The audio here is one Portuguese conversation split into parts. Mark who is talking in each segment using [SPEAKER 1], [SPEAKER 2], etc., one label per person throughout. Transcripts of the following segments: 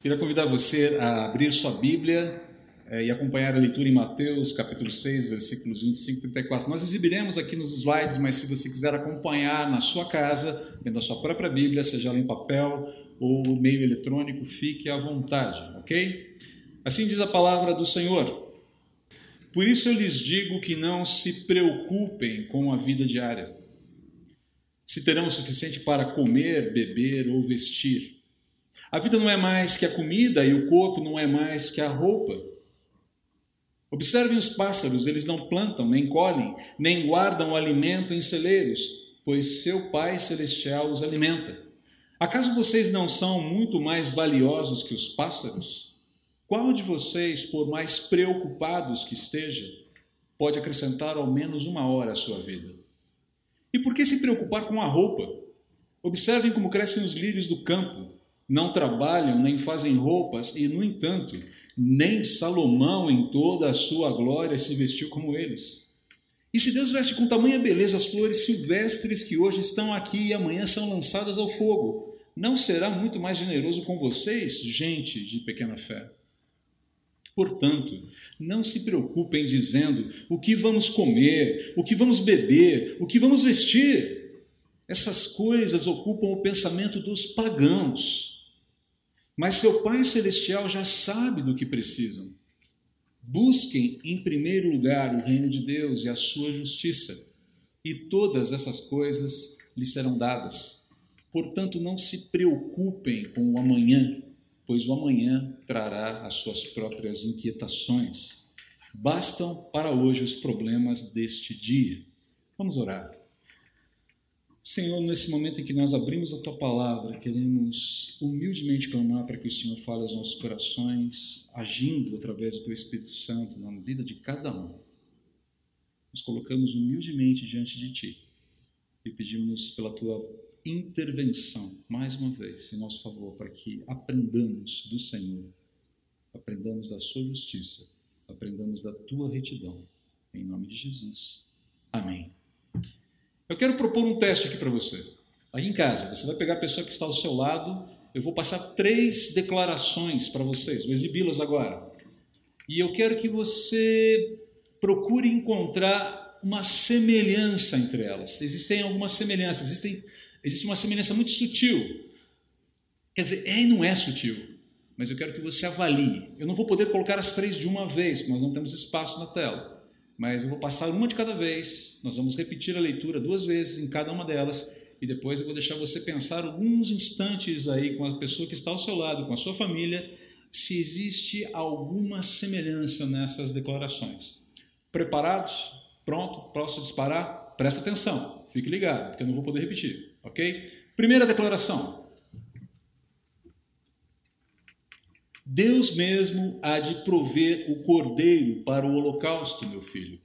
[SPEAKER 1] Queria convidar você a abrir sua Bíblia é, e acompanhar a leitura em Mateus, capítulo 6, versículos 25 e 34. Nós exibiremos aqui nos slides, mas se você quiser acompanhar na sua casa, dentro da sua própria Bíblia, seja ela em papel ou meio eletrônico, fique à vontade, ok? Assim diz a palavra do Senhor. Por isso eu lhes digo que não se preocupem com a vida diária, se terão o suficiente para comer, beber ou vestir. A vida não é mais que a comida e o corpo não é mais que a roupa. Observem os pássaros, eles não plantam, nem colhem, nem guardam alimento em celeiros, pois seu Pai Celestial os alimenta. Acaso vocês não são muito mais valiosos que os pássaros? Qual de vocês, por mais preocupados que esteja, pode acrescentar ao menos uma hora à sua vida? E por que se preocupar com a roupa? Observem como crescem os lírios do campo não trabalham nem fazem roupas, e, no entanto, nem Salomão, em toda a sua glória, se vestiu como eles. E se Deus veste com tamanha beleza as flores silvestres que hoje estão aqui e amanhã são lançadas ao fogo, não será muito mais generoso com vocês, gente de pequena fé? Portanto, não se preocupem dizendo o que vamos comer, o que vamos beber, o que vamos vestir. Essas coisas ocupam o pensamento dos pagãos. Mas seu Pai Celestial já sabe do que precisam. Busquem em primeiro lugar o reino de Deus e a sua justiça, e todas essas coisas lhes serão dadas. Portanto, não se preocupem com o amanhã, pois o amanhã trará as suas próprias inquietações. Bastam para hoje os problemas deste dia. Vamos orar. Senhor, nesse momento em que nós abrimos a tua palavra, queremos humildemente clamar para que o Senhor fale aos nossos corações, agindo através do teu Espírito Santo na vida de cada um. Nos colocamos humildemente diante de ti e pedimos pela tua intervenção, mais uma vez, em nosso favor, para que aprendamos do Senhor, aprendamos da sua justiça, aprendamos da tua retidão. Em nome de Jesus. Amém. Eu quero propor um teste aqui para você. Aí em casa, você vai pegar a pessoa que está ao seu lado, eu vou passar três declarações para vocês, vou exibi-las agora. E eu quero que você procure encontrar uma semelhança entre elas. Existem algumas semelhanças, existem, existe uma semelhança muito sutil. Quer dizer, é e não é sutil, mas eu quero que você avalie. Eu não vou poder colocar as três de uma vez, nós não temos espaço na tela mas eu vou passar uma de cada vez. Nós vamos repetir a leitura duas vezes em cada uma delas e depois eu vou deixar você pensar alguns instantes aí com a pessoa que está ao seu lado, com a sua família, se existe alguma semelhança nessas declarações. Preparados? Pronto? Posso disparar? Presta atenção, fique ligado, porque eu não vou poder repetir, ok? Primeira declaração: Deus mesmo há de prover o cordeiro para o holocausto, meu filho.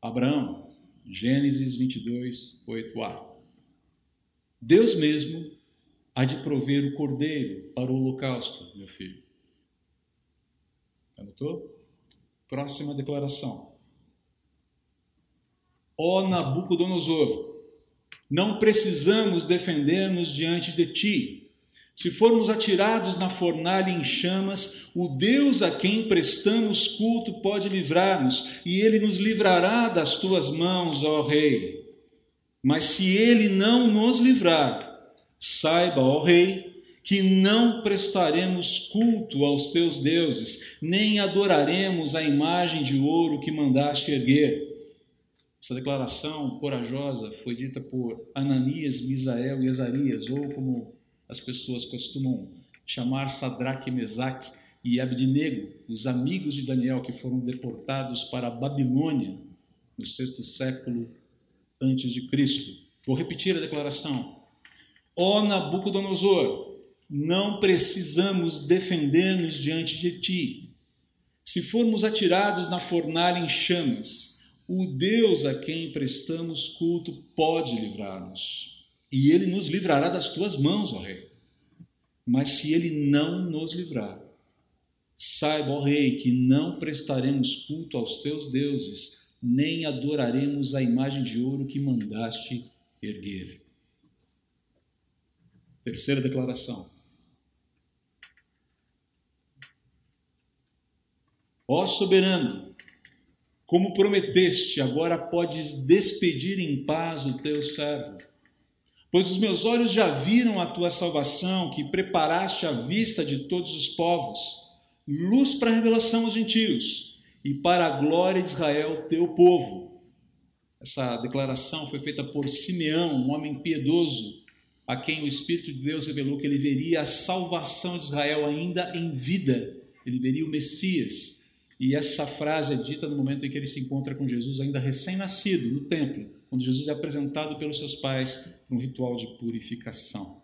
[SPEAKER 1] Abraão, Gênesis 22, 8a. Deus mesmo há de prover o cordeiro para o holocausto, meu filho. Anotou? Próxima declaração. Ó Nabucodonosor, não precisamos defender-nos diante de ti se formos atirados na fornalha em chamas, o Deus a quem prestamos culto pode livrar-nos, e ele nos livrará das tuas mãos, ó Rei. Mas se ele não nos livrar, saiba, ó Rei, que não prestaremos culto aos teus deuses, nem adoraremos a imagem de ouro que mandaste erguer. Essa declaração corajosa foi dita por Ananias, Misael e Azarias, ou como as pessoas costumam chamar Sadraque, Mesaque e Abednego, os amigos de Daniel que foram deportados para a Babilônia no sexto século antes de Cristo. Vou repetir a declaração. Ó Nabucodonosor, não precisamos defender-nos diante de ti. Se formos atirados na fornalha em chamas, o Deus a quem prestamos culto pode livrar-nos e ele nos livrará das tuas mãos, ó Rei. Mas se ele não nos livrar, saiba, ó Rei, que não prestaremos culto aos teus deuses, nem adoraremos a imagem de ouro que mandaste erguer. Terceira declaração. Ó soberano, como prometeste, agora podes despedir em paz o teu servo. Pois os meus olhos já viram a tua salvação, que preparaste à vista de todos os povos, luz para a revelação aos gentios e para a glória de Israel, teu povo. Essa declaração foi feita por Simeão, um homem piedoso, a quem o Espírito de Deus revelou que ele veria a salvação de Israel ainda em vida, ele veria o Messias. E essa frase é dita no momento em que ele se encontra com Jesus, ainda recém-nascido, no templo, quando Jesus é apresentado pelos seus pais num ritual de purificação.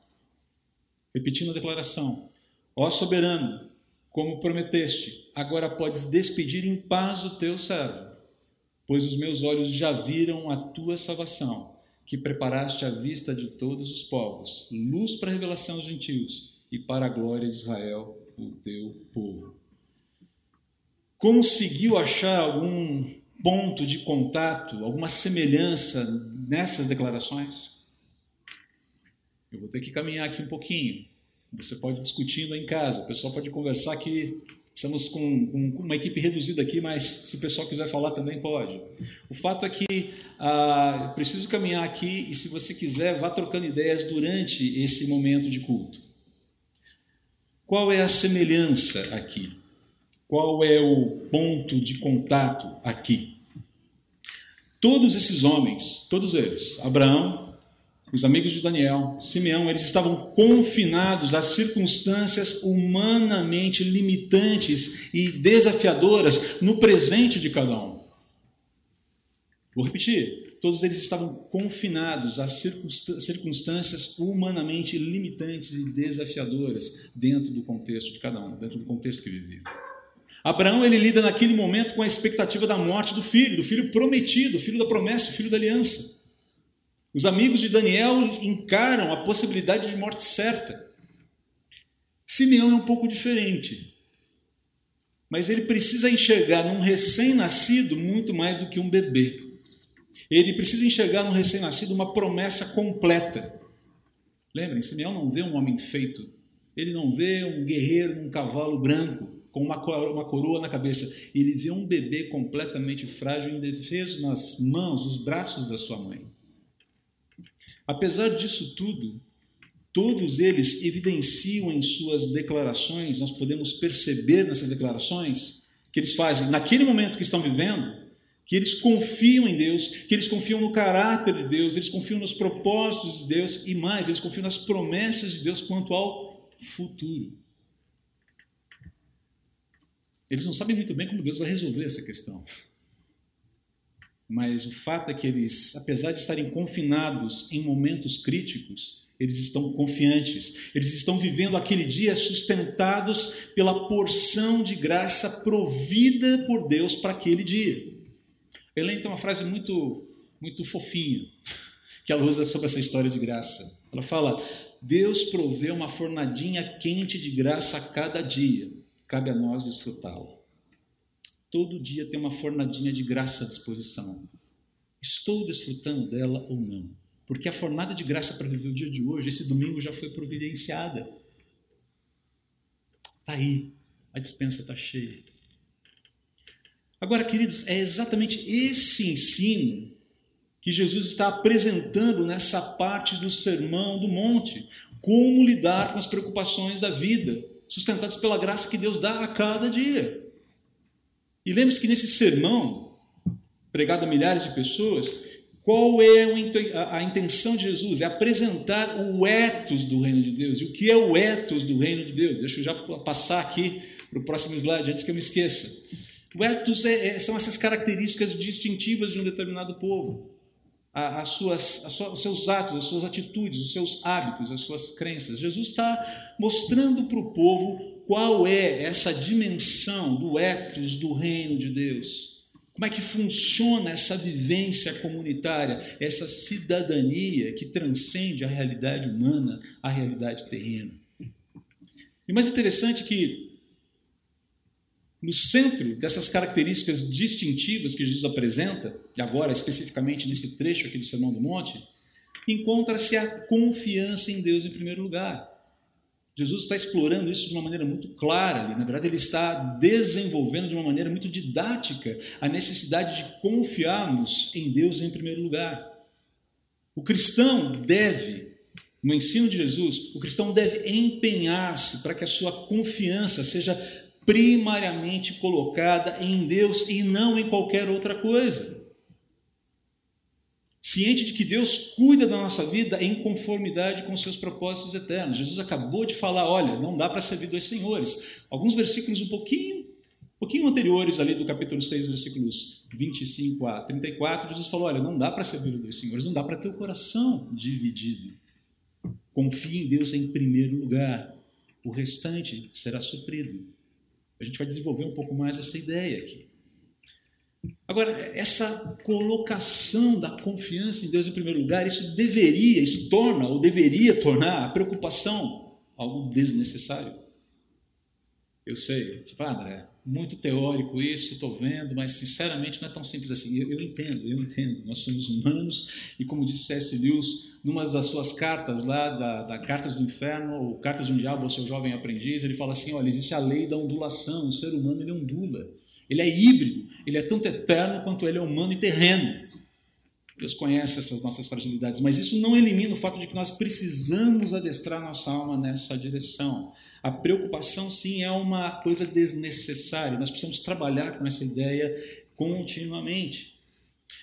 [SPEAKER 1] Repetindo a declaração: Ó soberano, como prometeste, agora podes despedir em paz o teu servo, pois os meus olhos já viram a tua salvação, que preparaste à vista de todos os povos, luz para a revelação dos gentios e para a glória de Israel, o teu povo conseguiu achar algum ponto de contato, alguma semelhança nessas declarações? Eu vou ter que caminhar aqui um pouquinho. Você pode ir discutindo em casa, o pessoal pode conversar aqui. Estamos com, com uma equipe reduzida aqui, mas se o pessoal quiser falar também pode. O fato é que ah, preciso caminhar aqui e, se você quiser, vá trocando ideias durante esse momento de culto. Qual é a semelhança aqui? Qual é o ponto de contato aqui? Todos esses homens, todos eles, Abraão, os amigos de Daniel, Simeão, eles estavam confinados a circunstâncias humanamente limitantes e desafiadoras no presente de cada um. Vou repetir: todos eles estavam confinados a circunstâncias humanamente limitantes e desafiadoras dentro do contexto de cada um, dentro do contexto que viviam. Abraão ele lida naquele momento com a expectativa da morte do filho, do filho prometido, filho da promessa, filho da aliança. Os amigos de Daniel encaram a possibilidade de morte certa. Simeão é um pouco diferente. Mas ele precisa enxergar num recém-nascido muito mais do que um bebê. Ele precisa enxergar no recém-nascido uma promessa completa. Lembrem, Simeão não vê um homem feito. Ele não vê um guerreiro num cavalo branco com uma, uma coroa na cabeça. Ele vê um bebê completamente frágil, indefeso nas mãos, nos braços da sua mãe. Apesar disso tudo, todos eles evidenciam em suas declarações, nós podemos perceber nessas declarações que eles fazem naquele momento que estão vivendo, que eles confiam em Deus, que eles confiam no caráter de Deus, eles confiam nos propósitos de Deus e mais, eles confiam nas promessas de Deus quanto ao futuro. Eles não sabem muito bem como Deus vai resolver essa questão. Mas o fato é que eles, apesar de estarem confinados em momentos críticos, eles estão confiantes, eles estão vivendo aquele dia sustentados pela porção de graça provida por Deus para aquele dia. Elaine tem uma frase muito, muito fofinha que ela usa sobre essa história de graça. Ela fala: Deus provê uma fornadinha quente de graça a cada dia cabe a nós desfrutá-la. Todo dia tem uma fornadinha de graça à disposição. Estou desfrutando dela ou não? Porque a fornada de graça para viver o dia de hoje, esse domingo já foi providenciada. Está aí, a dispensa está cheia. Agora, queridos, é exatamente esse ensino que Jesus está apresentando nessa parte do Sermão do Monte. Como lidar com as preocupações da vida sustentados pela graça que Deus dá a cada dia. E lembre-se que nesse sermão, pregado a milhares de pessoas, qual é a intenção de Jesus? É apresentar o ethos do reino de Deus. E o que é o ethos do reino de Deus? Deixa eu já passar aqui para o próximo slide, antes que eu me esqueça. O ethos é, é, são essas características distintivas de um determinado povo as suas, as os seus atos, as suas atitudes, os seus hábitos, as suas crenças. Jesus está mostrando para o povo qual é essa dimensão do ethos do reino de Deus. Como é que funciona essa vivência comunitária, essa cidadania que transcende a realidade humana, a realidade terrena. E mais interessante é que no centro dessas características distintivas que Jesus apresenta, e agora especificamente nesse trecho aqui do Sermão do Monte, encontra-se a confiança em Deus em primeiro lugar. Jesus está explorando isso de uma maneira muito clara ali. Na verdade, ele está desenvolvendo de uma maneira muito didática a necessidade de confiarmos em Deus em primeiro lugar. O cristão deve, no ensino de Jesus, o cristão deve empenhar-se para que a sua confiança seja primariamente colocada em Deus e não em qualquer outra coisa ciente de que Deus cuida da nossa vida em conformidade com os seus propósitos eternos. Jesus acabou de falar, olha, não dá para servir dois senhores. Alguns versículos um pouquinho, um pouquinho anteriores ali do capítulo 6, versículos 25 a 34, Jesus falou, olha, não dá para servir dois senhores, não dá para ter o coração dividido. Confie em Deus em primeiro lugar. O restante será suprido. A gente vai desenvolver um pouco mais essa ideia aqui. Agora, essa colocação da confiança em Deus em primeiro lugar, isso deveria, isso torna, ou deveria tornar a preocupação algo desnecessário. Eu sei, tipo, ah, André, muito teórico isso, estou vendo, mas sinceramente não é tão simples assim. Eu, eu, entendo, eu entendo. Nós somos humanos e, como disse C.S. Lewis, numa das suas cartas lá, da, da Cartas do Inferno, ou Cartas um Diabo ao seu jovem aprendiz, ele fala assim: olha, existe a lei da ondulação, o ser humano ele ondula. Ele é híbrido, ele é tanto eterno quanto ele é humano e terreno. Deus conhece essas nossas fragilidades, mas isso não elimina o fato de que nós precisamos adestrar nossa alma nessa direção. A preocupação, sim, é uma coisa desnecessária. Nós precisamos trabalhar com essa ideia continuamente.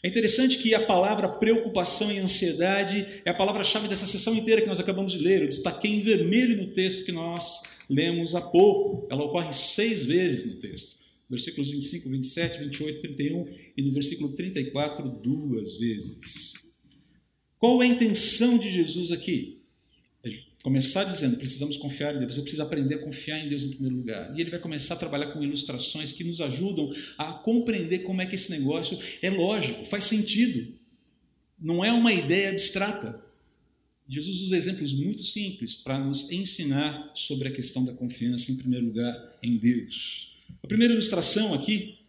[SPEAKER 1] É interessante que a palavra preocupação e ansiedade é a palavra-chave dessa sessão inteira que nós acabamos de ler. Eu destaquei em vermelho no texto que nós lemos há pouco. Ela ocorre seis vezes no texto versículos 25, 27, 28, 31 e no versículo 34 duas vezes. Qual é a intenção de Jesus aqui? É começar dizendo, precisamos confiar em Deus, você precisa aprender a confiar em Deus em primeiro lugar. E ele vai começar a trabalhar com ilustrações que nos ajudam a compreender como é que esse negócio é lógico, faz sentido. Não é uma ideia abstrata. Jesus usa exemplos muito simples para nos ensinar sobre a questão da confiança, em primeiro lugar, em Deus. A primeira ilustração aqui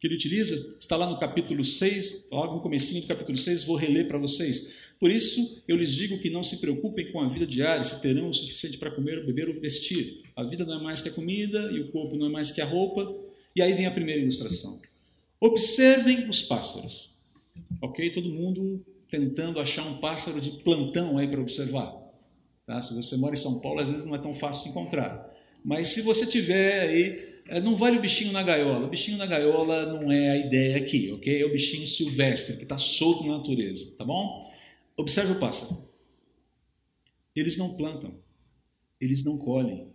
[SPEAKER 1] que ele utiliza está lá no capítulo 6, logo no comecinho do capítulo 6, vou reler para vocês. Por isso, eu lhes digo que não se preocupem com a vida diária, se terão o suficiente para comer, beber ou vestir. A vida não é mais que a comida e o corpo não é mais que a roupa. E aí vem a primeira ilustração. Observem os pássaros. Ok? Todo mundo tentando achar um pássaro de plantão aí para observar. Tá? Se você mora em São Paulo, às vezes não é tão fácil encontrar. Mas se você tiver aí, é, não vale o bichinho na gaiola. O bichinho na gaiola não é a ideia aqui, ok? É o bichinho silvestre, que está solto na natureza, tá bom? Observe o pássaro. Eles não plantam, eles não colhem,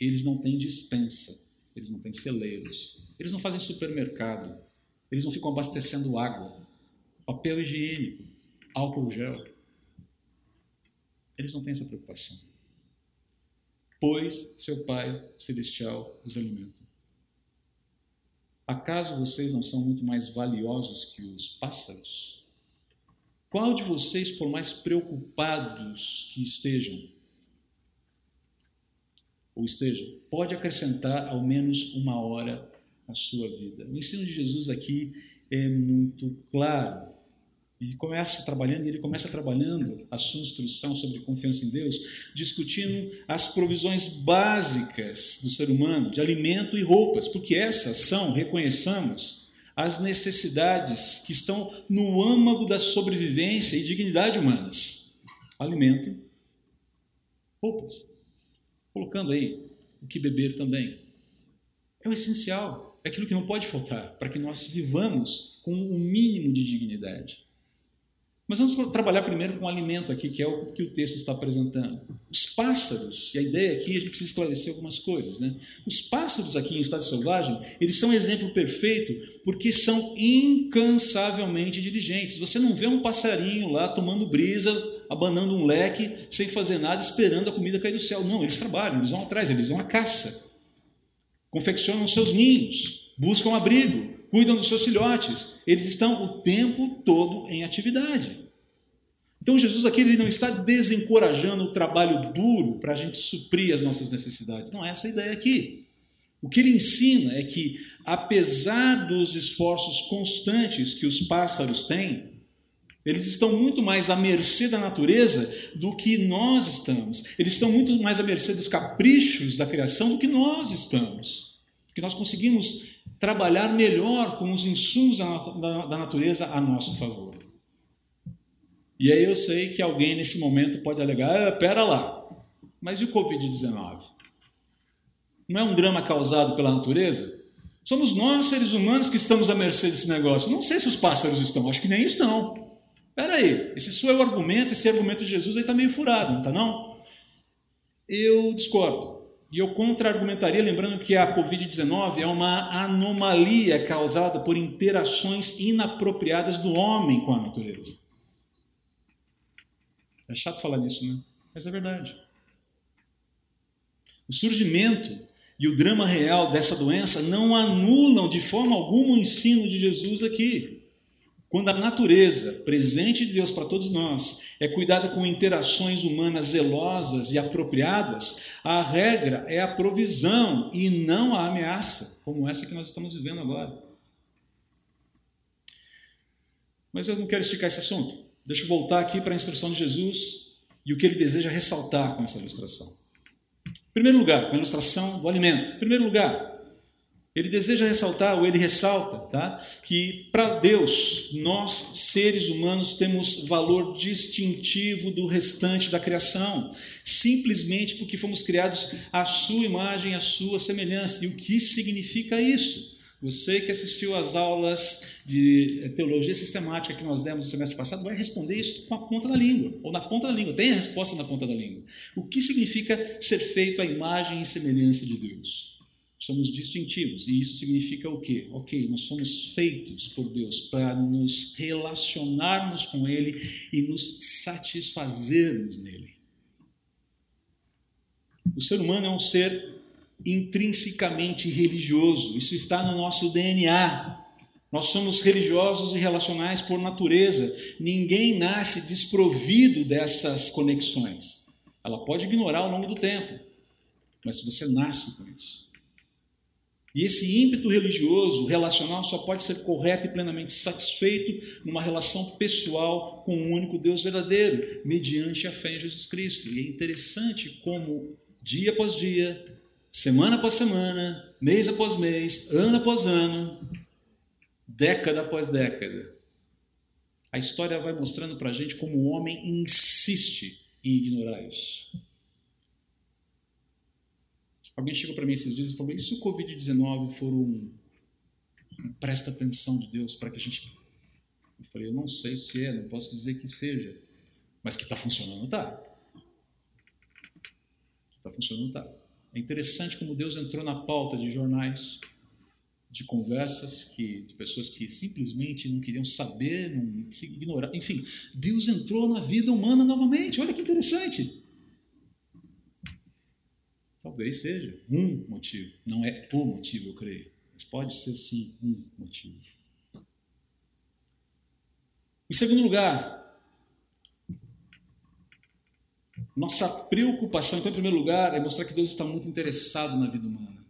[SPEAKER 1] eles não têm dispensa, eles não têm celeiros, eles não fazem supermercado, eles não ficam abastecendo água, papel higiênico, álcool gel. Eles não têm essa preocupação pois seu Pai Celestial os alimenta. Acaso vocês não são muito mais valiosos que os pássaros? Qual de vocês, por mais preocupados que estejam, ou esteja, pode acrescentar ao menos uma hora à sua vida? O ensino de Jesus aqui é muito claro. E começa trabalhando, ele começa trabalhando a sua instrução sobre confiança em Deus, discutindo as provisões básicas do ser humano, de alimento e roupas, porque essas são, reconheçamos, as necessidades que estão no âmago da sobrevivência e dignidade humanas: alimento, roupas. Colocando aí o que beber também. É o essencial, é aquilo que não pode faltar para que nós vivamos com um mínimo de dignidade. Mas vamos trabalhar primeiro com o alimento aqui, que é o que o texto está apresentando. Os pássaros, e a ideia aqui, a gente precisa esclarecer algumas coisas. Né? Os pássaros aqui em estado selvagem, eles são um exemplo perfeito porque são incansavelmente diligentes. Você não vê um passarinho lá tomando brisa, abanando um leque, sem fazer nada, esperando a comida cair do céu. Não, eles trabalham, eles vão atrás, eles vão à caça. Confeccionam seus ninhos, buscam abrigo, cuidam dos seus filhotes. Eles estão o tempo todo em atividade. Então Jesus aqui ele não está desencorajando o trabalho duro para a gente suprir as nossas necessidades. Não é essa a ideia aqui. O que ele ensina é que, apesar dos esforços constantes que os pássaros têm, Eles estão muito mais à mercê da natureza do que nós estamos. Eles estão muito mais à mercê dos caprichos da criação do que nós estamos. Porque nós conseguimos trabalhar melhor com os insumos da natureza a nosso favor. E aí eu sei que alguém nesse momento pode alegar: ah, pera lá, mas e o Covid-19? Não é um drama causado pela natureza? Somos nós, seres humanos, que estamos à mercê desse negócio. Não sei se os pássaros estão, acho que nem estão. Espera aí, esse seu argumento, esse argumento de Jesus aí está meio furado, não está não? Eu discordo. E eu contra-argumentaria, lembrando que a Covid-19 é uma anomalia causada por interações inapropriadas do homem com a natureza. É chato falar nisso, né? Mas é verdade. O surgimento e o drama real dessa doença não anulam de forma alguma o ensino de Jesus aqui. Quando a natureza, presente de Deus para todos nós, é cuidada com interações humanas zelosas e apropriadas, a regra é a provisão e não a ameaça, como essa que nós estamos vivendo agora. Mas eu não quero esticar esse assunto. Deixa eu voltar aqui para a instrução de Jesus e o que ele deseja ressaltar com essa ilustração. Em primeiro lugar, a ilustração do alimento. Em primeiro lugar, ele deseja ressaltar, ou ele ressalta, tá? que para Deus, nós, seres humanos, temos valor distintivo do restante da criação, simplesmente porque fomos criados à sua imagem, à sua semelhança. E o que significa isso? Você que assistiu às aulas de teologia sistemática que nós demos no semestre passado vai responder isso com a ponta da língua, ou na ponta da língua, tem a resposta na ponta da língua. O que significa ser feito à imagem e semelhança de Deus? Somos distintivos. E isso significa o quê? Ok, nós somos feitos por Deus para nos relacionarmos com Ele e nos satisfazermos nele. O ser humano é um ser intrinsecamente religioso, isso está no nosso DNA. Nós somos religiosos e relacionais por natureza. Ninguém nasce desprovido dessas conexões. Ela pode ignorar ao longo do tempo, mas você nasce com isso. E esse ímpeto religioso, relacional, só pode ser correto e plenamente satisfeito numa relação pessoal com o único Deus verdadeiro, mediante a fé em Jesus Cristo. E é interessante como, dia após dia, semana após semana, mês após mês, ano após ano, década após década, a história vai mostrando para a gente como o homem insiste em ignorar isso. Alguém chegou para mim esses dias e falou: e se o Covid-19 for um, presta atenção de Deus para que a gente. Eu falei: eu não sei se é, não posso dizer que seja, mas que está funcionando, está. Está funcionando, está. É interessante como Deus entrou na pauta de jornais, de conversas que, de pessoas que simplesmente não queriam saber, não se ignorar. Enfim, Deus entrou na vida humana novamente. Olha que interessante. Talvez seja um motivo, não é o motivo, eu creio, mas pode ser sim um motivo. Em segundo lugar, nossa preocupação, então, em primeiro lugar, é mostrar que Deus está muito interessado na vida humana.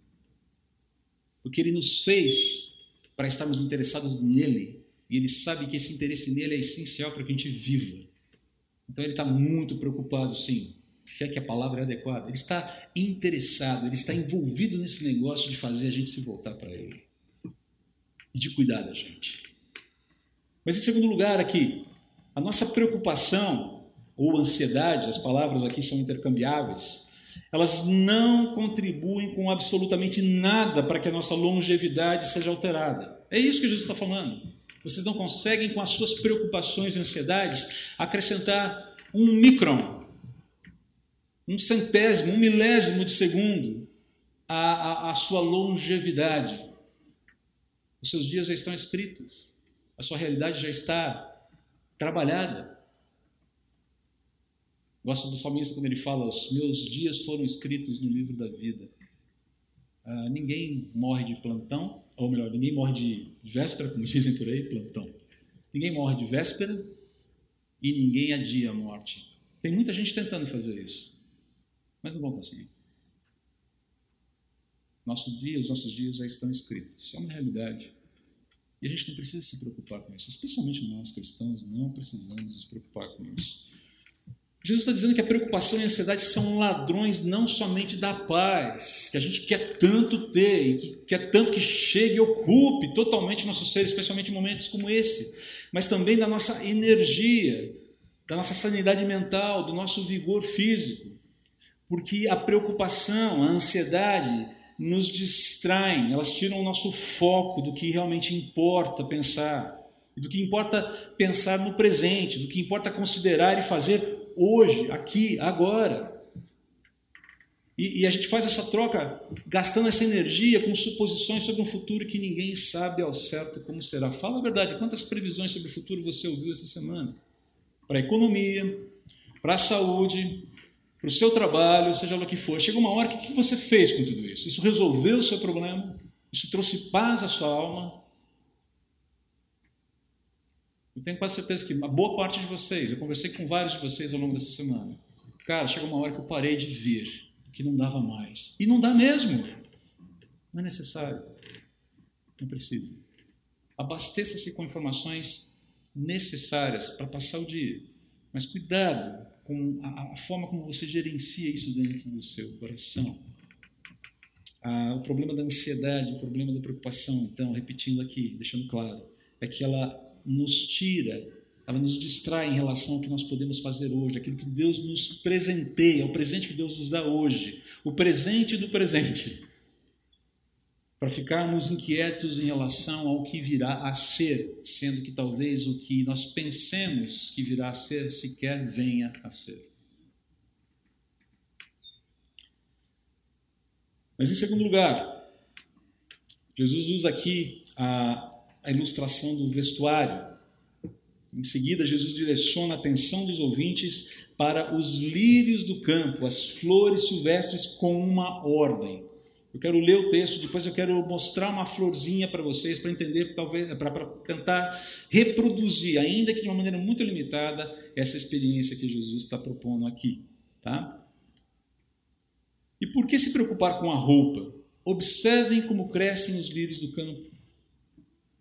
[SPEAKER 1] Porque Ele nos fez para estarmos interessados nele, e Ele sabe que esse interesse nele é essencial para que a gente viva. Então Ele está muito preocupado, sim, se é que a palavra é adequada, ele está interessado, ele está envolvido nesse negócio de fazer a gente se voltar para ele e de cuidar da gente. Mas em segundo lugar, aqui, a nossa preocupação ou ansiedade, as palavras aqui são intercambiáveis, elas não contribuem com absolutamente nada para que a nossa longevidade seja alterada. É isso que Jesus está falando. Vocês não conseguem, com as suas preocupações e ansiedades, acrescentar um micron um centésimo, um milésimo de segundo a, a, a sua longevidade. Os seus dias já estão escritos, a sua realidade já está trabalhada. Gosto do salmista quando ele fala: Os meus dias foram escritos no livro da vida. Ah, ninguém morre de plantão, ou melhor, ninguém morre de véspera, como dizem por aí, plantão. Ninguém morre de véspera e ninguém adia a morte. Tem muita gente tentando fazer isso mas não vão conseguir. Nosso dia, os nossos dias já estão escritos. Isso é uma realidade. E a gente não precisa se preocupar com isso, especialmente nós cristãos não precisamos nos preocupar com isso. Jesus está dizendo que a preocupação e a ansiedade são ladrões não somente da paz, que a gente quer tanto ter e que quer tanto que chegue e ocupe totalmente nosso ser, especialmente em momentos como esse, mas também da nossa energia, da nossa sanidade mental, do nosso vigor físico. Porque a preocupação, a ansiedade nos distraem, elas tiram o nosso foco do que realmente importa pensar, do que importa pensar no presente, do que importa considerar e fazer hoje, aqui, agora. E, e, a gente faz essa troca gastando essa energia com suposições sobre um futuro que ninguém sabe ao certo como será. Fala a verdade, quantas previsões sobre o futuro você ouviu essa semana? Para a economia, para a saúde, para o seu trabalho, seja lá o que for. Chega uma hora, o que você fez com tudo isso? Isso resolveu o seu problema? Isso trouxe paz à sua alma? Eu tenho quase certeza que a boa parte de vocês, eu conversei com vários de vocês ao longo dessa semana. Cara, chega uma hora que eu parei de vir que não dava mais. E não dá mesmo. Não é necessário. Não precisa. Abasteça-se com informações necessárias para passar o dia. Mas cuidado com a, a, forma como você gerencia isso dentro do seu coração. Ah, o problema da ansiedade, o problema da preocupação, então, repetindo aqui, deixando claro, é que ela nos tira ela nos distrai em relação ao que nós podemos fazer hoje, aquilo que Deus nos presenteia, o presente que Deus nos dá hoje, o presente do presente, para ficarmos inquietos em relação ao que virá a ser, sendo que talvez o que nós pensemos que virá a ser sequer venha a ser. Mas em segundo lugar, Jesus usa aqui a, a ilustração do vestuário em seguida, Jesus direciona a atenção dos ouvintes para os lírios do campo, as flores silvestres com uma ordem. Eu quero ler o texto, depois eu quero mostrar uma florzinha para vocês, para entender, talvez, para tentar reproduzir, ainda que de uma maneira muito limitada, essa experiência que Jesus está propondo aqui. Tá? E por que se preocupar com a roupa? Observem como crescem os lírios do campo.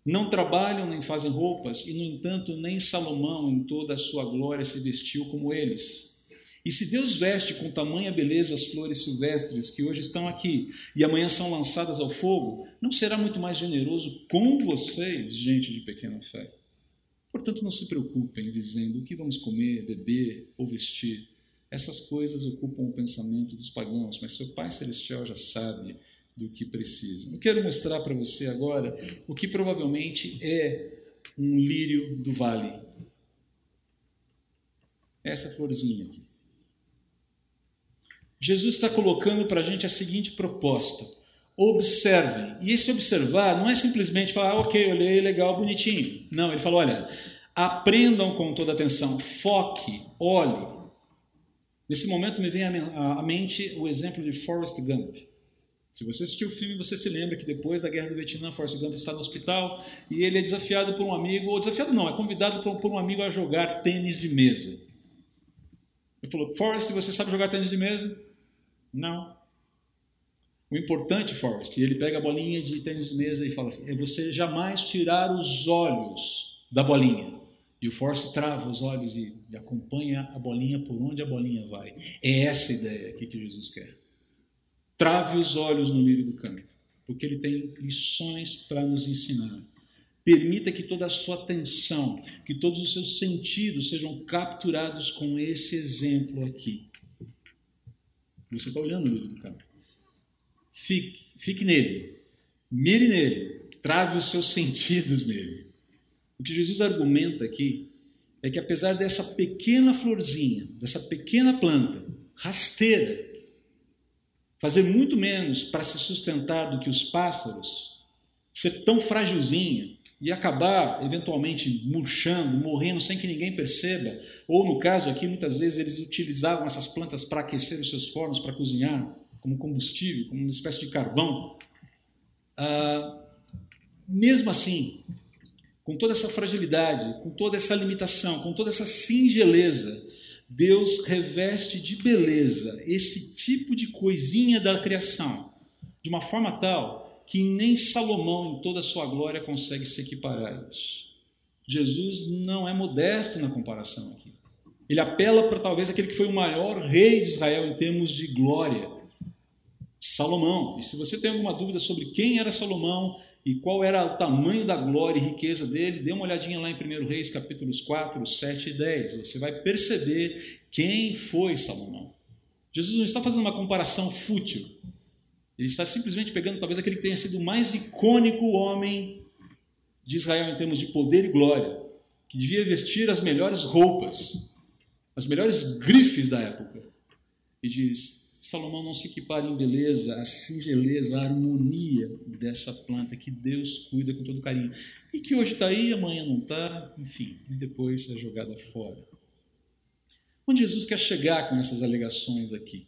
[SPEAKER 1] Não trabalham nem fazem roupas, e no entanto, nem Salomão, em toda a sua glória, se vestiu como eles. E se Deus veste com tamanha beleza as flores silvestres que hoje estão aqui e amanhã são lançadas ao fogo, não será muito mais generoso com vocês, gente de pequena fé? Portanto, não se preocupem dizendo o que vamos comer, beber ou vestir. Essas coisas ocupam o pensamento dos pagãos, mas seu Pai Celestial já sabe do que precisam. Eu quero mostrar para você agora o que provavelmente é um lírio do vale. Essa florzinha aqui. Jesus está colocando para a gente a seguinte proposta: observem. E esse observar não é simplesmente falar, ah, ok, olhei, legal, bonitinho. Não, ele falou: olha, aprendam com toda atenção, foque, olhe. Nesse momento me vem à mente o exemplo de Forrest Gump. Se você assistiu o filme, você se lembra que depois da Guerra do Vietnã, Forrest Gump está no hospital e ele é desafiado por um amigo, ou desafiado não, é convidado por um amigo a jogar tênis de mesa. Ele falou, Forrest, você sabe jogar tênis de mesa? Não. O importante, Forrest, ele pega a bolinha de tênis de mesa e fala assim, é você jamais tirar os olhos da bolinha. E o Forrest trava os olhos e, e acompanha a bolinha por onde a bolinha vai. É essa ideia aqui que Jesus quer. Trave os olhos no lírio do campo, porque ele tem lições para nos ensinar. Permita que toda a sua atenção, que todos os seus sentidos sejam capturados com esse exemplo aqui. Você está olhando o lírio do campo. Fique, fique nele, mire nele, trave os seus sentidos nele. O que Jesus argumenta aqui é que apesar dessa pequena florzinha, dessa pequena planta, rasteira, fazer muito menos para se sustentar do que os pássaros, ser tão frágilzinho e acabar eventualmente murchando, morrendo sem que ninguém perceba, ou no caso aqui, muitas vezes eles utilizavam essas plantas para aquecer os seus fornos, para cozinhar, como combustível, como uma espécie de carvão. Ah, mesmo assim, com toda essa fragilidade, com toda essa limitação, com toda essa singeleza, Deus reveste de beleza esse tipo de coisinha da criação, de uma forma tal que nem Salomão, em toda a sua glória, consegue se equiparar a isso. Jesus não é modesto na comparação aqui. Ele apela para talvez aquele que foi o maior rei de Israel em termos de glória, Salomão. E se você tem alguma dúvida sobre quem era Salomão e qual era o tamanho da glória e riqueza dele, dê uma olhadinha lá em 1 Reis, capítulos 4, 7 e 10. Você vai perceber quem foi Salomão. Jesus não está fazendo uma comparação fútil. Ele está simplesmente pegando talvez aquele que tenha sido o mais icônico homem de Israel em termos de poder e glória, que devia vestir as melhores roupas, as melhores grifes da época. E diz: Salomão não se equipara em beleza, a singeleza, a harmonia dessa planta que Deus cuida com todo carinho. E que hoje está aí, amanhã não está, enfim, e depois é jogada fora. Onde Jesus quer chegar com essas alegações aqui?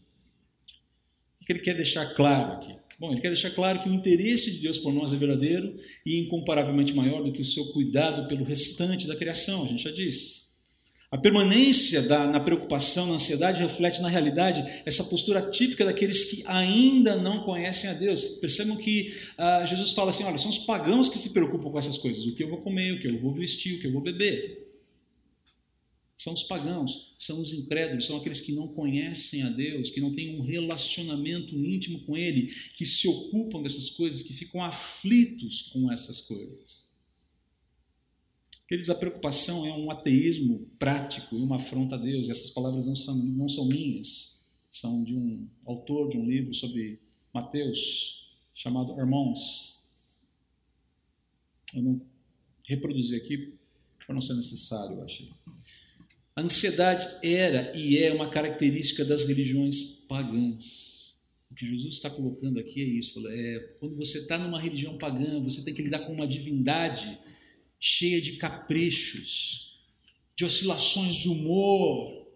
[SPEAKER 1] Que ele quer deixar claro aqui? Bom, ele quer deixar claro que o interesse de Deus por nós é verdadeiro e incomparavelmente maior do que o seu cuidado pelo restante da criação, a gente já disse. A permanência da, na preocupação, na ansiedade, reflete na realidade essa postura típica daqueles que ainda não conhecem a Deus. Percebam que ah, Jesus fala assim: olha, são os pagãos que se preocupam com essas coisas, o que eu vou comer, o que eu vou vestir, o que eu vou beber são os pagãos, são os incrédulos, são aqueles que não conhecem a Deus, que não têm um relacionamento íntimo com Ele, que se ocupam dessas coisas, que ficam aflitos com essas coisas. Queridos, a preocupação é um ateísmo prático e uma afronta a Deus. Essas palavras não são, não são minhas, são de um autor de um livro sobre Mateus, chamado Hermons. Eu não reproduzi aqui para não ser necessário, eu achei. A ansiedade era e é uma característica das religiões pagãs. O que Jesus está colocando aqui é isso: é, quando você está numa religião pagã, você tem que lidar com uma divindade cheia de caprichos, de oscilações de humor,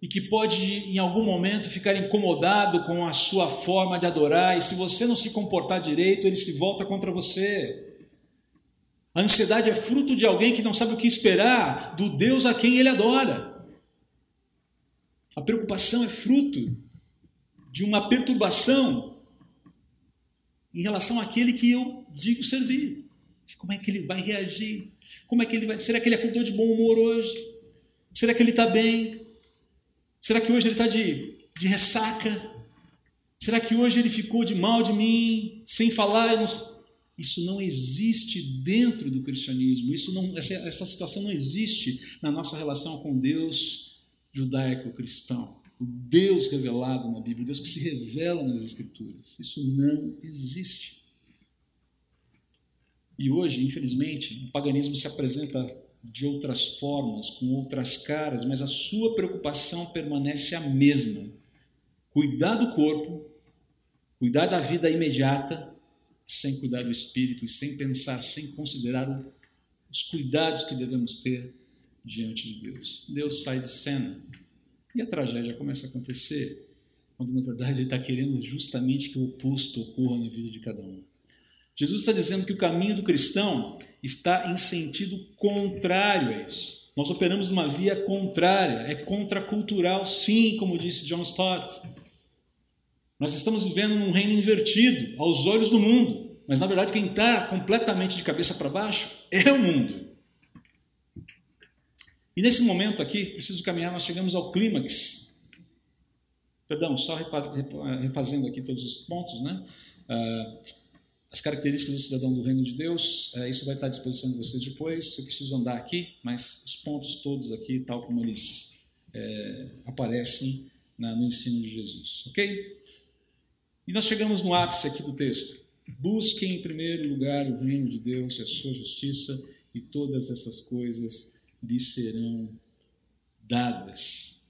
[SPEAKER 1] e que pode em algum momento ficar incomodado com a sua forma de adorar, e se você não se comportar direito, ele se volta contra você. A ansiedade é fruto de alguém que não sabe o que esperar do Deus a quem ele adora. A preocupação é fruto de uma perturbação em relação àquele que eu digo servir. Como é que ele vai reagir? Como é que ele vai? Será que ele acordou de bom humor hoje? Será que ele está bem? Será que hoje ele está de, de ressaca? Será que hoje ele ficou de mal de mim, sem falar? Não... Isso não existe dentro do cristianismo. Isso não, essa, essa situação não existe na nossa relação com Deus judaico-cristão. O Deus revelado na Bíblia, Deus que se revela nas Escrituras. Isso não existe. E hoje, infelizmente, o paganismo se apresenta de outras formas, com outras caras, mas a sua preocupação permanece a mesma: cuidar do corpo, cuidar da vida imediata sem cuidar do espírito e sem pensar, sem considerar os cuidados que devemos ter diante de Deus. Deus sai de cena e a tragédia começa a acontecer, quando na verdade ele está querendo justamente que o oposto ocorra na vida de cada um. Jesus está dizendo que o caminho do cristão está em sentido contrário a isso. Nós operamos numa via contrária, é contracultural, sim, como disse John Stott. Nós estamos vivendo num reino invertido aos olhos do mundo, mas na verdade quem está completamente de cabeça para baixo é o mundo. E nesse momento aqui, preciso caminhar, nós chegamos ao clímax. Perdão, só refazendo aqui todos os pontos, né? Ah, as características do cidadão do reino de Deus, eh, isso vai estar à disposição de vocês depois. Eu preciso andar aqui, mas os pontos todos aqui, tal como eles é, aparecem na, no ensino de Jesus, ok? E nós chegamos no ápice aqui do texto. Busquem em primeiro lugar o reino de Deus e a sua justiça, e todas essas coisas lhe serão dadas.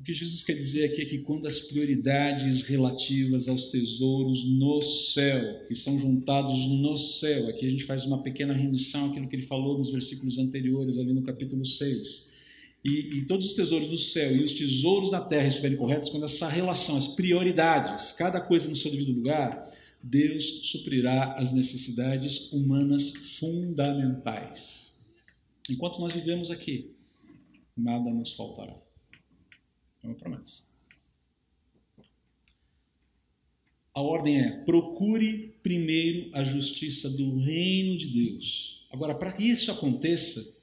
[SPEAKER 1] O que Jesus quer dizer aqui é que quando as prioridades relativas aos tesouros no céu, que são juntados no céu, aqui a gente faz uma pequena remissão àquilo que ele falou nos versículos anteriores, ali no capítulo 6 e, e, todos os tesouros do céu e os tesouros da terra estiverem corretos, quando essa relação, as prioridades, cada coisa no seu devido lugar, Deus suprirá as necessidades humanas fundamentais. Enquanto nós vivemos aqui, nada nos faltará. É uma promessa. a ordem é: procure primeiro a justiça do reino de Deus. Agora, para que isso aconteça,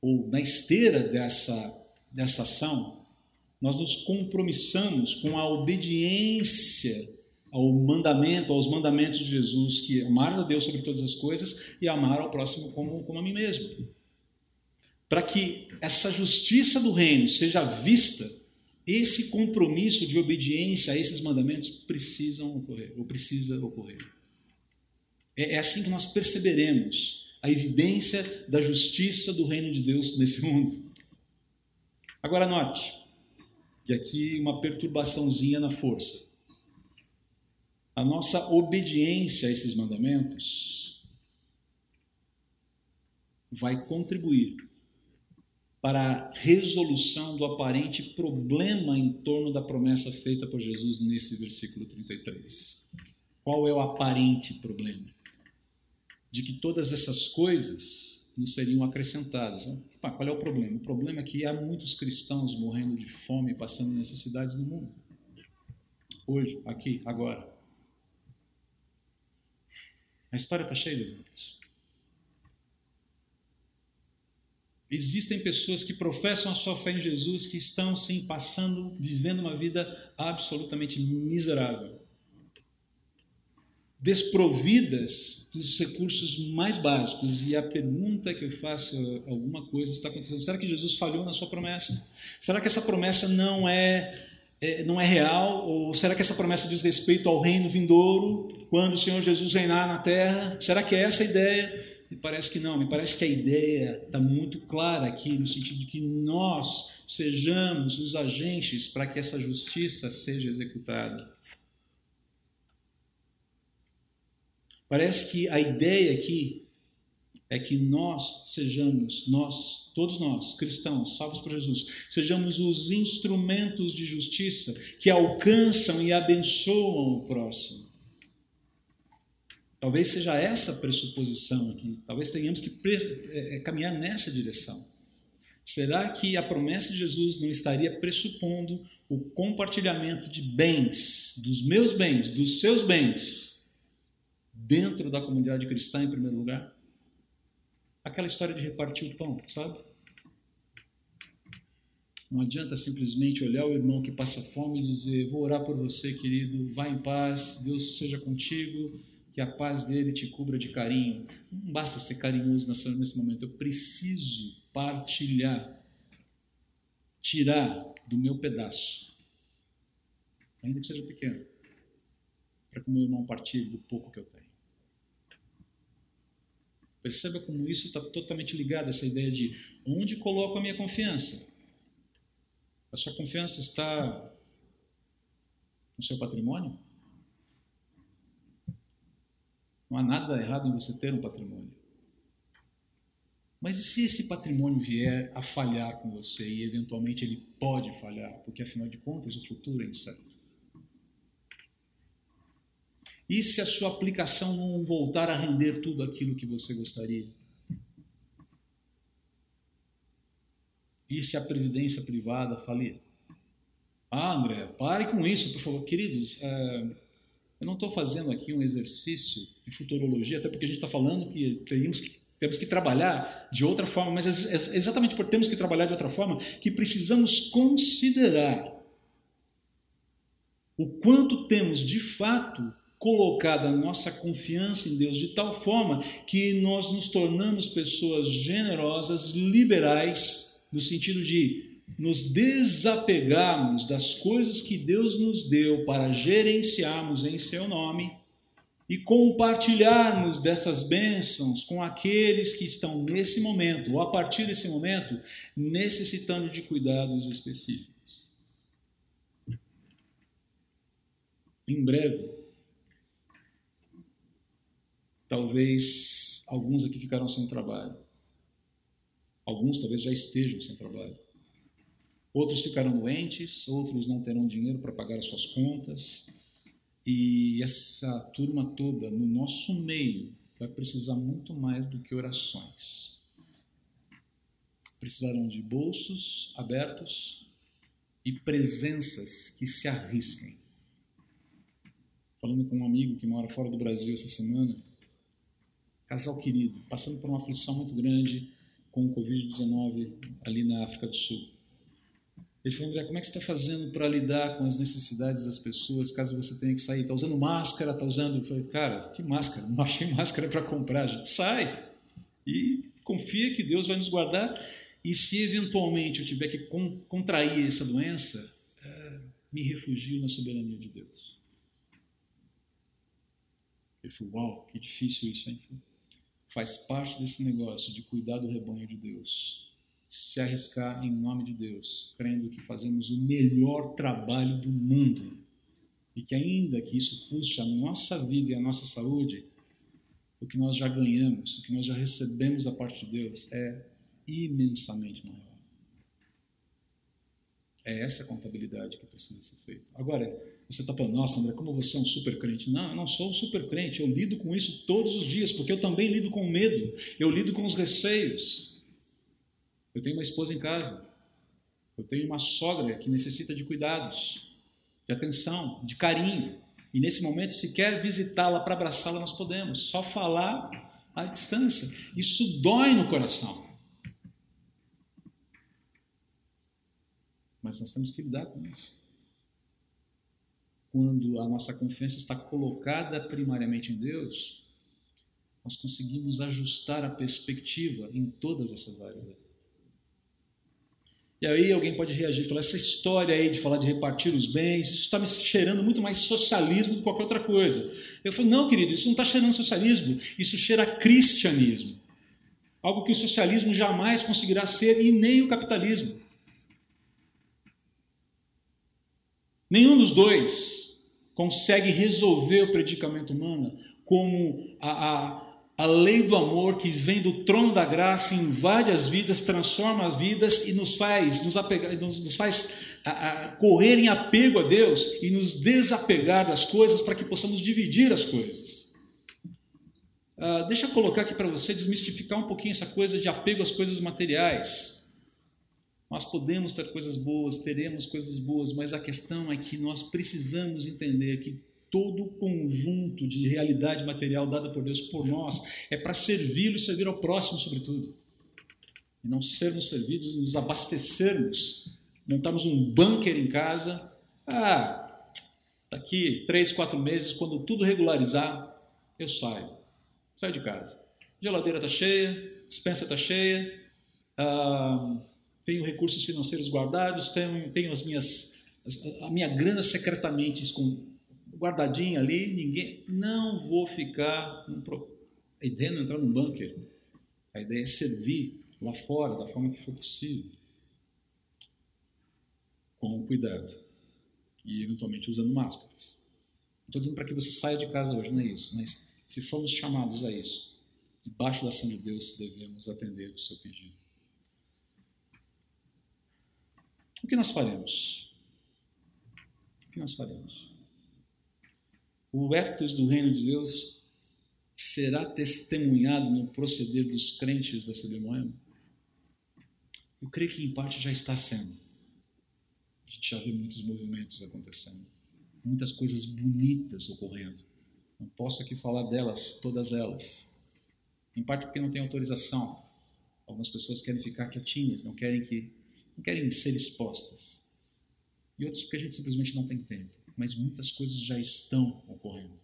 [SPEAKER 1] ou na esteira dessa, dessa ação, nós nos compromissamos com a obediência ao mandamento, aos mandamentos de Jesus, que é amar a Deus sobre todas as coisas e amar ao próximo como, como a mim mesmo. Para que essa justiça do reino seja vista, esse compromisso de obediência a esses mandamentos precisam ocorrer, ou precisa ocorrer. É, é assim que nós perceberemos a evidência da justiça do reino de Deus nesse mundo. Agora note, e aqui uma perturbaçãozinha na força. A nossa obediência a esses mandamentos vai contribuir para a resolução do aparente problema em torno da promessa feita por Jesus nesse versículo 33. Qual é o aparente problema? De que todas essas coisas nos seriam acrescentadas. qual é o problema? O problema é que há muitos cristãos morrendo de fome, passando necessidades no mundo. Hoje, aqui, agora. A história está cheia de exemplos. Existem pessoas que professam a sua fé em Jesus que estão, sim, passando, vivendo uma vida absolutamente miserável. Desprovidas dos recursos mais básicos. E a pergunta que eu faço alguma coisa está acontecendo. Será que Jesus falhou na sua promessa? Será que essa promessa não é, é não é real? Ou será que essa promessa diz respeito ao reino vindouro, quando o Senhor Jesus reinar na terra? Será que é essa a ideia? Me parece que não, me parece que a ideia está muito clara aqui, no sentido de que nós sejamos os agentes para que essa justiça seja executada. Parece que a ideia aqui é que nós sejamos, nós, todos nós, cristãos, salvos por Jesus, sejamos os instrumentos de justiça que alcançam e abençoam o próximo. Talvez seja essa a pressuposição aqui. Talvez tenhamos que é, é, caminhar nessa direção. Será que a promessa de Jesus não estaria pressupondo o compartilhamento de bens, dos meus bens, dos seus bens, dentro da comunidade cristã em primeiro lugar? Aquela história de repartir o pão, sabe? Não adianta simplesmente olhar o irmão que passa fome e dizer: Vou orar por você, querido, vá em paz, Deus seja contigo que a paz dele te cubra de carinho. Não basta ser carinhoso nesse momento, eu preciso partilhar, tirar do meu pedaço, ainda que seja pequeno, para que o meu irmão partilhe do pouco que eu tenho. Perceba como isso está totalmente ligado a essa ideia de onde coloco a minha confiança. A sua confiança está no seu patrimônio? Não há nada errado em você ter um patrimônio. Mas e se esse patrimônio vier a falhar com você e eventualmente ele pode falhar, porque afinal de contas o futuro é incerto? E se a sua aplicação não voltar a render tudo aquilo que você gostaria? E se a previdência privada falir? Ah, André, pare com isso, por favor. Queridos, é, eu não estou fazendo aqui um exercício de futurologia, até porque a gente está falando que teríamos que temos que trabalhar de outra forma, mas é exatamente por termos que trabalhar de outra forma que precisamos considerar o quanto temos de fato colocado a nossa confiança em Deus de tal forma que nós nos tornamos pessoas generosas, liberais, no sentido de nos desapegarmos das coisas que Deus nos deu para gerenciarmos em seu nome e compartilharmos dessas bênçãos com aqueles que estão nesse momento, ou a partir desse momento, necessitando de cuidados específicos. Em breve, talvez alguns aqui ficaram sem trabalho. Alguns talvez já estejam sem trabalho. Outros ficarão doentes, outros não terão dinheiro para pagar as suas contas. E essa turma toda, no nosso meio, vai precisar muito mais do que orações. Precisarão de bolsos abertos e presenças que se arrisquem falando com um amigo que mora fora do Brasil essa semana, casal querido, passando por uma aflição muito grande com o Covid-19 ali na África do Sul. Ele falou, André, como é que você está fazendo para lidar com as necessidades das pessoas caso você tenha que sair? Está usando máscara? Está usando. Eu falei, cara, que máscara? Não achei máscara para comprar. Gente. Sai! E confia que Deus vai nos guardar. E se eventualmente eu tiver que contrair essa doença, é, me refugio na soberania de Deus. Eu falei, uau, que difícil isso, hein? Faz parte desse negócio de cuidar do rebanho de Deus se arriscar em nome de Deus, crendo que fazemos o melhor trabalho do mundo e que ainda que isso custe a nossa vida e a nossa saúde, o que nós já ganhamos, o que nós já recebemos da parte de Deus é imensamente maior. É essa a contabilidade que precisa ser feita. Agora, você está falando, nossa, André, como você é um super crente. Não, eu não sou um super crente, eu lido com isso todos os dias, porque eu também lido com o medo, eu lido com os receios. Eu tenho uma esposa em casa. Eu tenho uma sogra que necessita de cuidados, de atenção, de carinho. E nesse momento, se quer visitá-la para abraçá-la, nós podemos. Só falar à distância. Isso dói no coração. Mas nós temos que lidar com isso. Quando a nossa confiança está colocada primariamente em Deus, nós conseguimos ajustar a perspectiva em todas essas áreas. E aí alguém pode reagir e falar: essa história aí de falar de repartir os bens, isso está me cheirando muito mais socialismo do que qualquer outra coisa. Eu falo: não, querido, isso não está cheirando socialismo, isso cheira cristianismo. Algo que o socialismo jamais conseguirá ser e nem o capitalismo. Nenhum dos dois consegue resolver o predicamento humano como a, a a lei do amor que vem do trono da graça invade as vidas, transforma as vidas e nos faz nos, apegar, nos, nos faz a, a, correr em apego a Deus e nos desapegar das coisas para que possamos dividir as coisas. Uh, deixa eu colocar aqui para você desmistificar um pouquinho essa coisa de apego às coisas materiais. Nós podemos ter coisas boas, teremos coisas boas, mas a questão é que nós precisamos entender que todo o conjunto de realidade material dada por Deus por nós é para servi-lo e servir ao próximo, sobretudo. E não sermos servidos, nos abastecermos, montarmos um bunker em casa. Ah, daqui três, quatro meses, quando tudo regularizar, eu saio. Saio de casa. Geladeira está cheia, dispensa está cheia, ah, tenho recursos financeiros guardados, tenho, tenho as minhas, a minha grana secretamente escondida guardadinho ali, ninguém. Não vou ficar. A ideia não é entrar num bunker. A ideia é servir lá fora da forma que for possível. Com cuidado. E eventualmente usando máscaras. Não estou dizendo para que você saia de casa hoje, não é isso. Mas se formos chamados a isso, debaixo da ação de Deus, devemos atender o seu pedido. O que nós faremos? O que nós faremos? o ethos do reino de Deus será testemunhado no proceder dos crentes da cerimônia? Eu creio que em parte já está sendo. A gente já vê muitos movimentos acontecendo, muitas coisas bonitas ocorrendo. Não posso aqui falar delas, todas elas. Em parte porque não tem autorização. Algumas pessoas querem ficar quietinhas, não querem que não querem ser expostas. E outras porque a gente simplesmente não tem tempo mas muitas coisas já estão ocorrendo.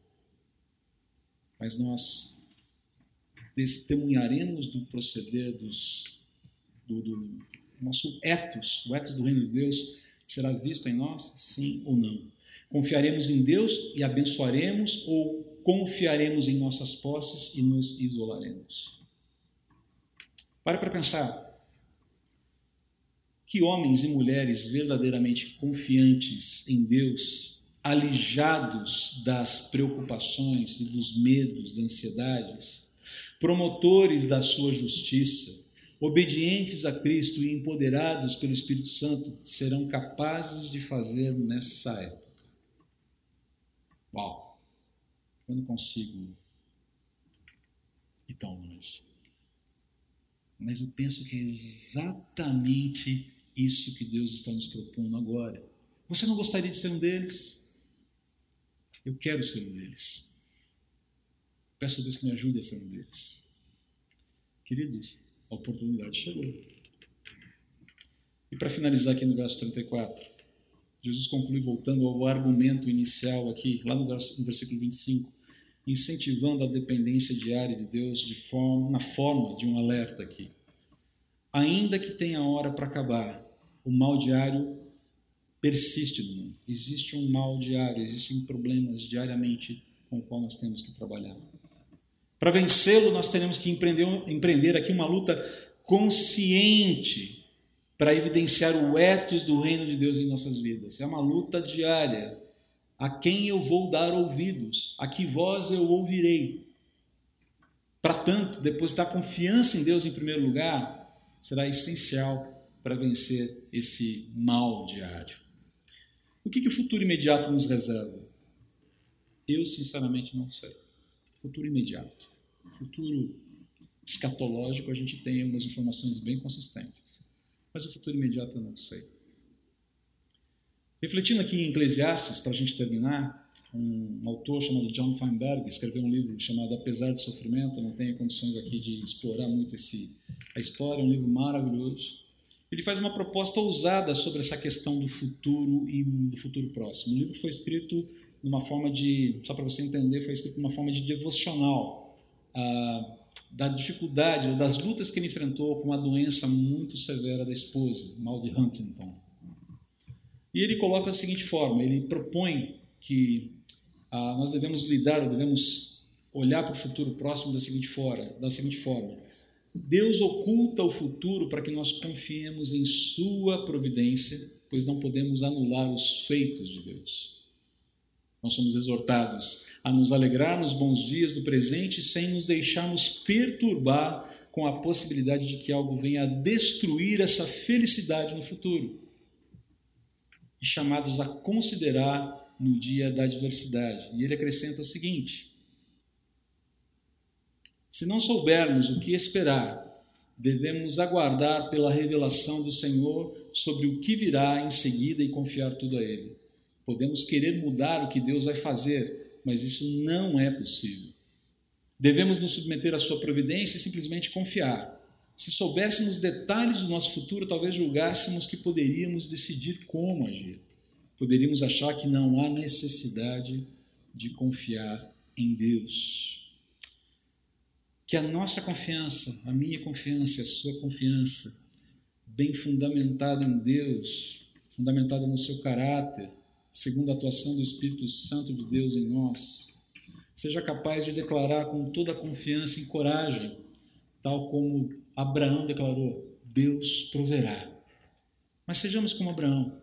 [SPEAKER 1] Mas nós testemunharemos do proceder dos, do, do nosso etos, o etos do reino de Deus, será visto em nós, sim ou não. Confiaremos em Deus e abençoaremos ou confiaremos em nossas posses e nos isolaremos? Pare para pensar. Que homens e mulheres verdadeiramente confiantes em Deus alijados das preocupações e dos medos, das ansiedades, promotores da sua justiça, obedientes a Cristo e empoderados pelo Espírito Santo, serão capazes de fazer nessa época. Uau! Eu não consigo ir tão longe. Mas eu penso que é exatamente isso que Deus está nos propondo agora. Você não gostaria de ser um deles? Eu quero ser um deles. Peço a Deus que me ajude a ser um deles. Queridos, a oportunidade chegou. E para finalizar aqui no verso 34, Jesus conclui voltando ao argumento inicial aqui, lá no, verso, no versículo 25, incentivando a dependência diária de Deus de forma, na forma de um alerta aqui. Ainda que tenha hora para acabar, o mal diário persiste no mundo. Existe um mal diário, existem problemas diariamente com o qual nós temos que trabalhar. Para vencê-lo, nós teremos que empreender, empreender aqui uma luta consciente para evidenciar o ethos do reino de Deus em nossas vidas. É uma luta diária. A quem eu vou dar ouvidos? A que voz eu ouvirei? Para tanto, depositar confiança em Deus em primeiro lugar será essencial para vencer esse mal diário. O que, que o futuro imediato nos reserva? Eu, sinceramente, não sei. Futuro imediato. Futuro escatológico, a gente tem algumas informações bem consistentes. Mas o futuro imediato eu não sei. Refletindo aqui em Eclesiastes, para a gente terminar, um, autor chamado John Feinberg escreveu um livro chamado Apesar do Sofrimento. Eu não tenho condições aqui de explorar muito esse, a história, é um livro maravilhoso. Ele faz uma proposta ousada sobre essa questão do futuro e do futuro próximo. O livro foi escrito numa forma de, só para você entender, foi escrito numa forma de devocional. Ah, da dificuldade, das lutas que ele enfrentou com a doença muito severa da esposa, mal de Huntington. E ele coloca da seguinte forma: ele propõe que ah, nós devemos lidar, devemos olhar para o futuro próximo da seguinte forma, da seguinte forma: Deus oculta o futuro para que nós confiemos em Sua providência, pois não podemos anular os feitos de Deus. Nós somos exortados a nos alegrar nos bons dias do presente sem nos deixarmos perturbar com a possibilidade de que algo venha a destruir essa felicidade no futuro. E chamados a considerar no dia da adversidade. E ele acrescenta o seguinte: se não soubermos o que esperar, devemos aguardar pela revelação do Senhor sobre o que virá em seguida e confiar tudo a Ele. Podemos querer mudar o que Deus vai fazer, mas isso não é possível. Devemos nos submeter à sua providência e simplesmente confiar. Se soubéssemos detalhes do nosso futuro, talvez julgássemos que poderíamos decidir como agir. Poderíamos achar que não há necessidade de confiar em Deus. Que a nossa confiança, a minha confiança, a sua confiança, bem fundamentada em Deus, fundamentada no seu caráter, segundo a atuação do Espírito Santo de Deus em nós, seja capaz de declarar com toda a confiança e coragem, tal como Abraão declarou: Deus proverá. Mas sejamos como Abraão,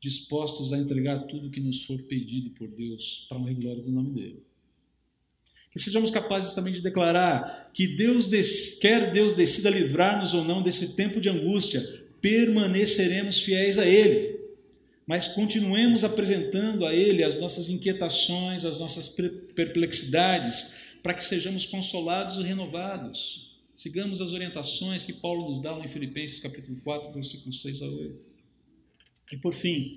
[SPEAKER 1] dispostos a entregar tudo o que nos for pedido por Deus para a glória do nome dele. Que sejamos capazes também de declarar que Deus quer Deus decida livrar-nos ou não desse tempo de angústia, permaneceremos fiéis a Ele mas continuemos apresentando a Ele as nossas inquietações, as nossas perplexidades, para que sejamos consolados e renovados. Sigamos as orientações que Paulo nos dá lá em Filipenses capítulo 4, versículos 6 a 8. E por fim,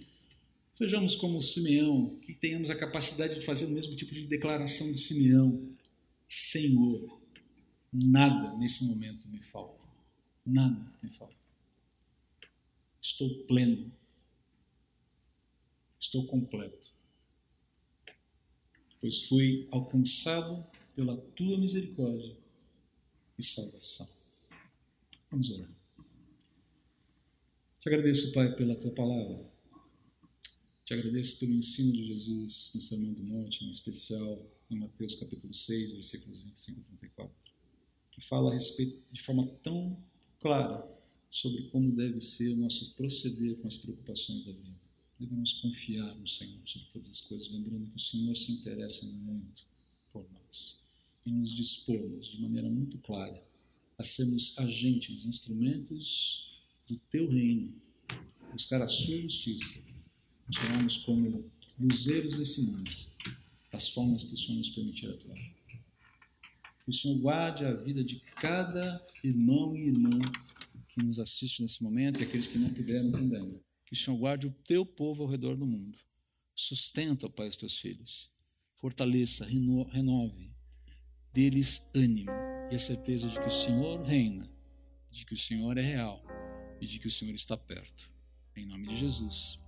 [SPEAKER 1] sejamos como Simeão, que tenhamos a capacidade de fazer o mesmo tipo de declaração de Simeão. Senhor, nada nesse momento me falta. Nada me falta. Estou pleno estou completo, pois fui alcançado pela tua misericórdia e salvação. Vamos orar. Te agradeço, Pai, pela tua palavra. Te agradeço pelo ensino de Jesus no Sermão do Monte, em especial em Mateus capítulo 6, versículos 25 e 34, que fala a respeito de forma tão clara sobre como deve ser o nosso proceder com as preocupações da vida. Devemos confiar no Senhor sobre todas as coisas, lembrando que o Senhor se interessa muito por nós e nos dispomos de maneira muito clara a sermos agentes, instrumentos do teu reino, buscar a sua justiça, nos como luzeiros desse mundo, das formas que o Senhor nos permitir atuar. Que o Senhor guarde a vida de cada irmão e irmã que nos assiste nesse momento e aqueles que não puderam também que o Senhor guarde o teu povo ao redor do mundo, Sustenta, Pai, os teus filhos. Fortaleça, reno, renove. Dê-lhes ânimo e a certeza de que o Senhor reina, de que o Senhor é real e de que o Senhor está perto. Em nome de Jesus.